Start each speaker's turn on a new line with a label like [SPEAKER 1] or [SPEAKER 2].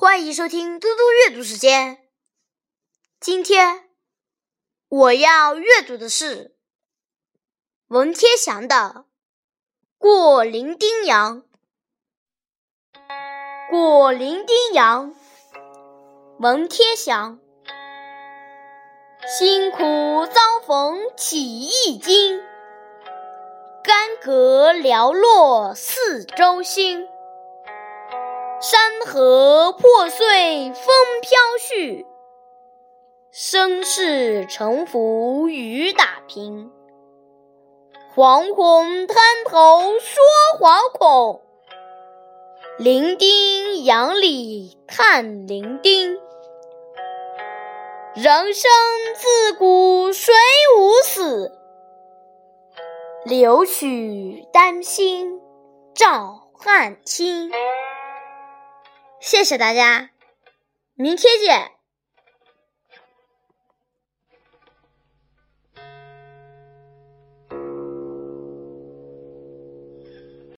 [SPEAKER 1] 欢迎收听嘟嘟阅读时间。今天我要阅读的是文天祥的《过零丁洋》。过零丁洋，文天祥。辛苦遭逢起义经，干戈寥落四周星。山河破碎风飘絮，声势沉浮雨打萍。惶恐滩头说惶恐，零丁洋里叹零丁。人生自古谁无死，留取丹心照汗青。谢谢大家，明天见。